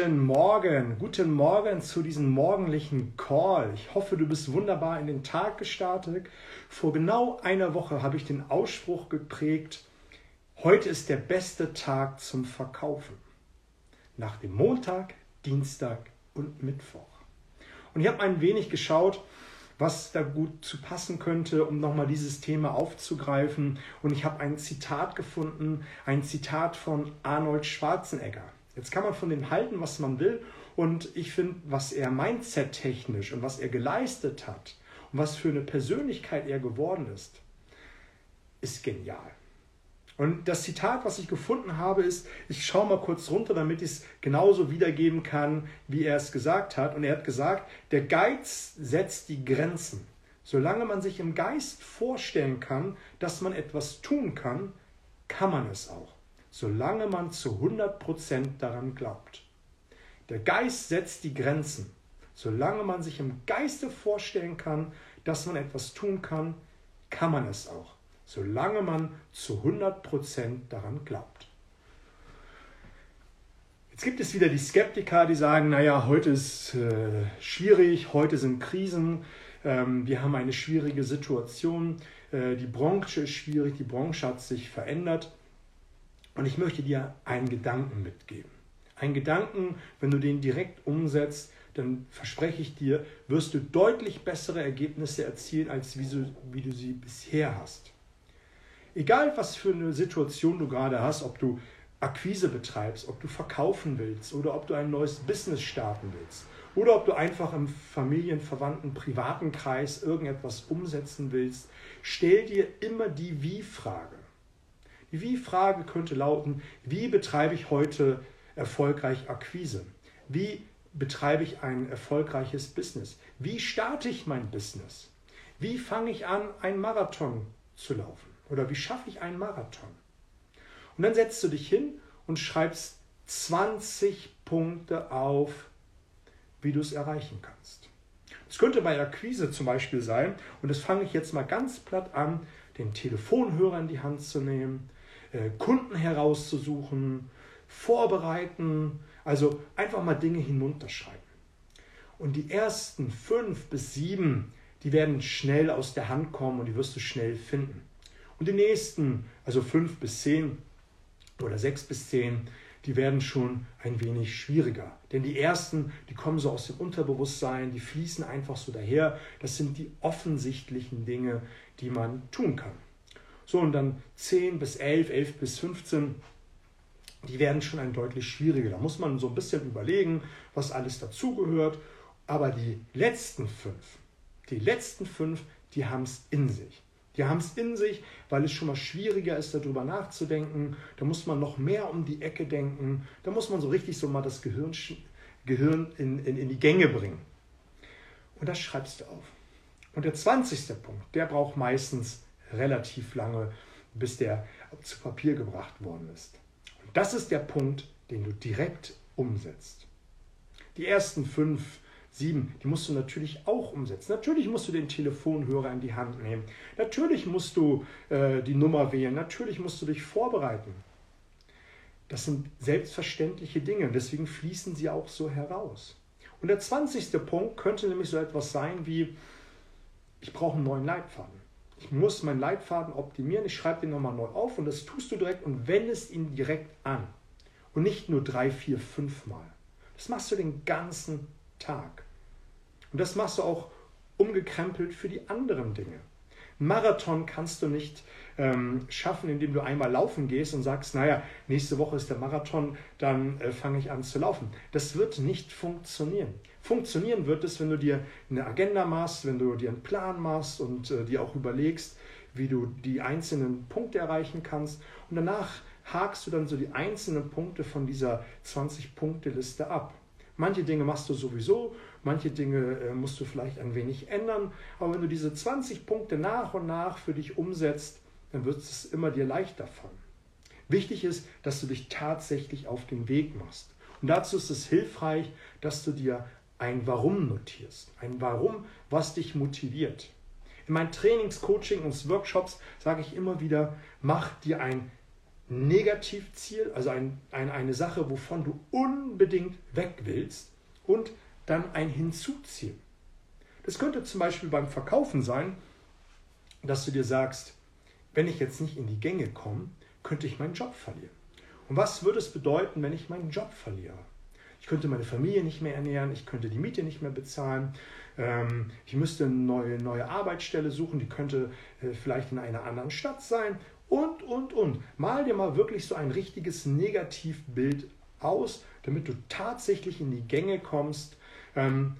Guten Morgen, guten Morgen zu diesem morgendlichen Call. Ich hoffe, du bist wunderbar in den Tag gestartet. Vor genau einer Woche habe ich den Ausspruch geprägt, heute ist der beste Tag zum Verkaufen. Nach dem Montag, Dienstag und Mittwoch. Und ich habe ein wenig geschaut, was da gut zu passen könnte, um nochmal dieses Thema aufzugreifen. Und ich habe ein Zitat gefunden, ein Zitat von Arnold Schwarzenegger. Jetzt kann man von dem halten, was man will. Und ich finde, was er mindset-technisch und was er geleistet hat und was für eine Persönlichkeit er geworden ist, ist genial. Und das Zitat, was ich gefunden habe, ist, ich schaue mal kurz runter, damit ich es genauso wiedergeben kann, wie er es gesagt hat. Und er hat gesagt, der Geiz setzt die Grenzen. Solange man sich im Geist vorstellen kann, dass man etwas tun kann, kann man es auch solange man zu 100% daran glaubt. Der Geist setzt die Grenzen. Solange man sich im Geiste vorstellen kann, dass man etwas tun kann, kann man es auch. Solange man zu 100% daran glaubt. Jetzt gibt es wieder die Skeptiker, die sagen, naja, heute ist äh, schwierig, heute sind Krisen, ähm, wir haben eine schwierige Situation, äh, die Branche ist schwierig, die Branche hat sich verändert. Und ich möchte dir einen Gedanken mitgeben. Einen Gedanken, wenn du den direkt umsetzt, dann verspreche ich dir, wirst du deutlich bessere Ergebnisse erzielen, als wie du, wie du sie bisher hast. Egal, was für eine Situation du gerade hast, ob du Akquise betreibst, ob du verkaufen willst oder ob du ein neues Business starten willst oder ob du einfach im familienverwandten privaten Kreis irgendetwas umsetzen willst, stell dir immer die Wie-Frage. Die Wie-Frage könnte lauten, wie betreibe ich heute erfolgreich Akquise? Wie betreibe ich ein erfolgreiches Business? Wie starte ich mein Business? Wie fange ich an, einen Marathon zu laufen? Oder wie schaffe ich einen Marathon? Und dann setzt du dich hin und schreibst 20 Punkte auf, wie du es erreichen kannst. Es könnte bei Akquise zum Beispiel sein, und das fange ich jetzt mal ganz platt an, den Telefonhörer in die Hand zu nehmen, Kunden herauszusuchen, vorbereiten, also einfach mal Dinge hinunterschreiben. Und die ersten fünf bis sieben, die werden schnell aus der Hand kommen und die wirst du schnell finden. Und die nächsten, also fünf bis zehn oder sechs bis zehn, die werden schon ein wenig schwieriger. Denn die ersten, die kommen so aus dem Unterbewusstsein, die fließen einfach so daher. Das sind die offensichtlichen Dinge, die man tun kann. So, und dann 10 bis 11, 11 bis 15, die werden schon ein deutlich schwieriger. Da muss man so ein bisschen überlegen, was alles dazugehört. Aber die letzten fünf, die letzten fünf, die haben es in sich. Die haben es in sich, weil es schon mal schwieriger ist, darüber nachzudenken. Da muss man noch mehr um die Ecke denken. Da muss man so richtig so mal das Gehirn, Gehirn in, in, in die Gänge bringen. Und das schreibst du auf. Und der 20. Punkt, der braucht meistens relativ lange, bis der zu Papier gebracht worden ist. Und das ist der Punkt, den du direkt umsetzt. Die ersten fünf, sieben, die musst du natürlich auch umsetzen. Natürlich musst du den Telefonhörer in die Hand nehmen. Natürlich musst du äh, die Nummer wählen. Natürlich musst du dich vorbereiten. Das sind selbstverständliche Dinge deswegen fließen sie auch so heraus. Und der 20. Punkt könnte nämlich so etwas sein wie, ich brauche einen neuen Leitfaden. Ich muss meinen Leitfaden optimieren, ich schreibe den nochmal neu auf und das tust du direkt und wendest ihn direkt an. Und nicht nur drei, vier, fünf Mal. Das machst du den ganzen Tag. Und das machst du auch umgekrempelt für die anderen Dinge. Marathon kannst du nicht ähm, schaffen, indem du einmal laufen gehst und sagst, naja, nächste Woche ist der Marathon, dann äh, fange ich an zu laufen. Das wird nicht funktionieren. Funktionieren wird es, wenn du dir eine Agenda machst, wenn du dir einen Plan machst und äh, dir auch überlegst, wie du die einzelnen Punkte erreichen kannst. Und danach hakst du dann so die einzelnen Punkte von dieser 20-Punkte-Liste ab. Manche Dinge machst du sowieso, manche Dinge äh, musst du vielleicht ein wenig ändern. Aber wenn du diese 20 Punkte nach und nach für dich umsetzt, dann wird es immer dir leichter fallen. Wichtig ist, dass du dich tatsächlich auf den Weg machst. Und dazu ist es hilfreich, dass du dir ein Warum notierst. Ein Warum, was dich motiviert. In meinen Trainings, Coaching und Workshops sage ich immer wieder, mach dir ein Negativziel, also ein, ein, eine Sache, wovon du unbedingt weg willst, und dann ein Hinzuziel. Das könnte zum Beispiel beim Verkaufen sein, dass du dir sagst, wenn ich jetzt nicht in die Gänge komme, könnte ich meinen Job verlieren. Und was würde es bedeuten, wenn ich meinen Job verliere? Ich könnte meine Familie nicht mehr ernähren, ich könnte die Miete nicht mehr bezahlen, ähm, ich müsste eine neue, neue Arbeitsstelle suchen, die könnte äh, vielleicht in einer anderen Stadt sein und, und, und. Mal dir mal wirklich so ein richtiges Negativbild aus, damit du tatsächlich in die Gänge kommst, ähm,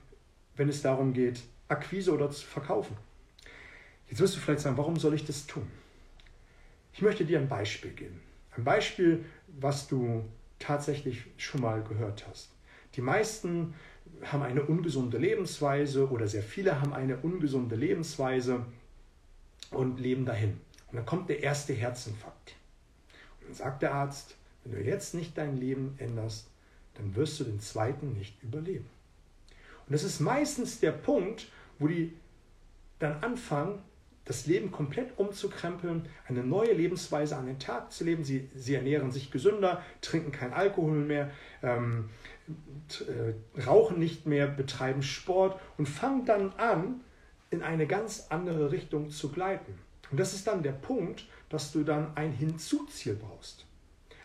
wenn es darum geht, Akquise oder zu verkaufen. Jetzt wirst du vielleicht sagen, warum soll ich das tun? Ich möchte dir ein Beispiel geben. Ein Beispiel, was du tatsächlich schon mal gehört hast. Die meisten haben eine ungesunde Lebensweise oder sehr viele haben eine ungesunde Lebensweise und leben dahin. Und dann kommt der erste Herzinfarkt. Und dann sagt der Arzt, wenn du jetzt nicht dein Leben änderst, dann wirst du den zweiten nicht überleben. Und das ist meistens der Punkt, wo die dann anfangen, das Leben komplett umzukrempeln, eine neue Lebensweise an den Tag zu leben. Sie, sie ernähren sich gesünder, trinken kein Alkohol mehr, ähm, äh, rauchen nicht mehr, betreiben Sport und fangen dann an, in eine ganz andere Richtung zu gleiten. Und das ist dann der Punkt, dass du dann ein Hinzuziel brauchst.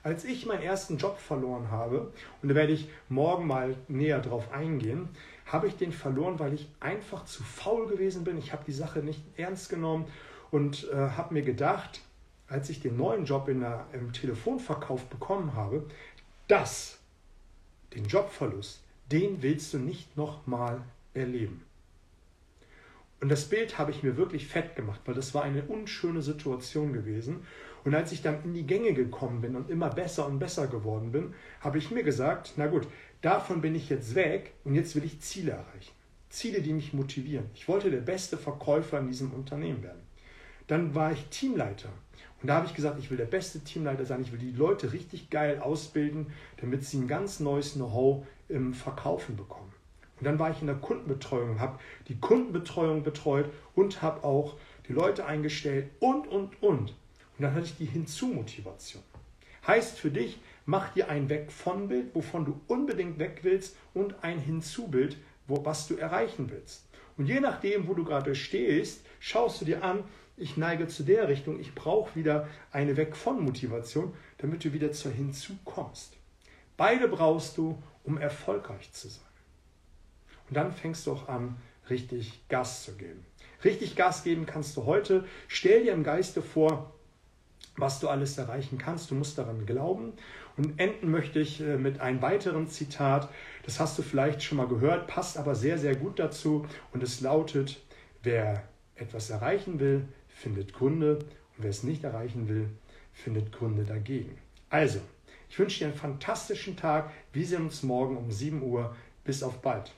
Als ich meinen ersten Job verloren habe, und da werde ich morgen mal näher drauf eingehen, habe ich den verloren, weil ich einfach zu faul gewesen bin. Ich habe die Sache nicht ernst genommen und äh, habe mir gedacht, als ich den neuen Job in der, im Telefonverkauf bekommen habe, dass den Jobverlust, den willst du nicht nochmal erleben. Und das Bild habe ich mir wirklich fett gemacht, weil das war eine unschöne Situation gewesen. Und als ich dann in die Gänge gekommen bin und immer besser und besser geworden bin, habe ich mir gesagt, na gut, davon bin ich jetzt weg und jetzt will ich Ziele erreichen. Ziele, die mich motivieren. Ich wollte der beste Verkäufer in diesem Unternehmen werden. Dann war ich Teamleiter. Und da habe ich gesagt, ich will der beste Teamleiter sein. Ich will die Leute richtig geil ausbilden, damit sie ein ganz neues Know-how im Verkaufen bekommen. Und dann war ich in der Kundenbetreuung, habe die Kundenbetreuung betreut und habe auch die Leute eingestellt und, und, und. Und dann hatte ich die Hinzumotivation. Heißt für dich, mach dir ein Weg von Bild, wovon du unbedingt weg willst, und ein Hinzubild, wo, was du erreichen willst. Und je nachdem, wo du gerade stehst, schaust du dir an, ich neige zu der Richtung, ich brauche wieder eine Weg von Motivation, damit du wieder zur Hinzu kommst. Beide brauchst du, um erfolgreich zu sein. Und dann fängst du auch an, richtig Gas zu geben. Richtig Gas geben kannst du heute. Stell dir im Geiste vor, was du alles erreichen kannst. Du musst daran glauben. Und enden möchte ich äh, mit einem weiteren Zitat. Das hast du vielleicht schon mal gehört, passt aber sehr, sehr gut dazu. Und es lautet, wer etwas erreichen will, findet Gründe. Und wer es nicht erreichen will, findet Gründe dagegen. Also, ich wünsche dir einen fantastischen Tag. Wir sehen uns morgen um 7 Uhr. Bis auf bald.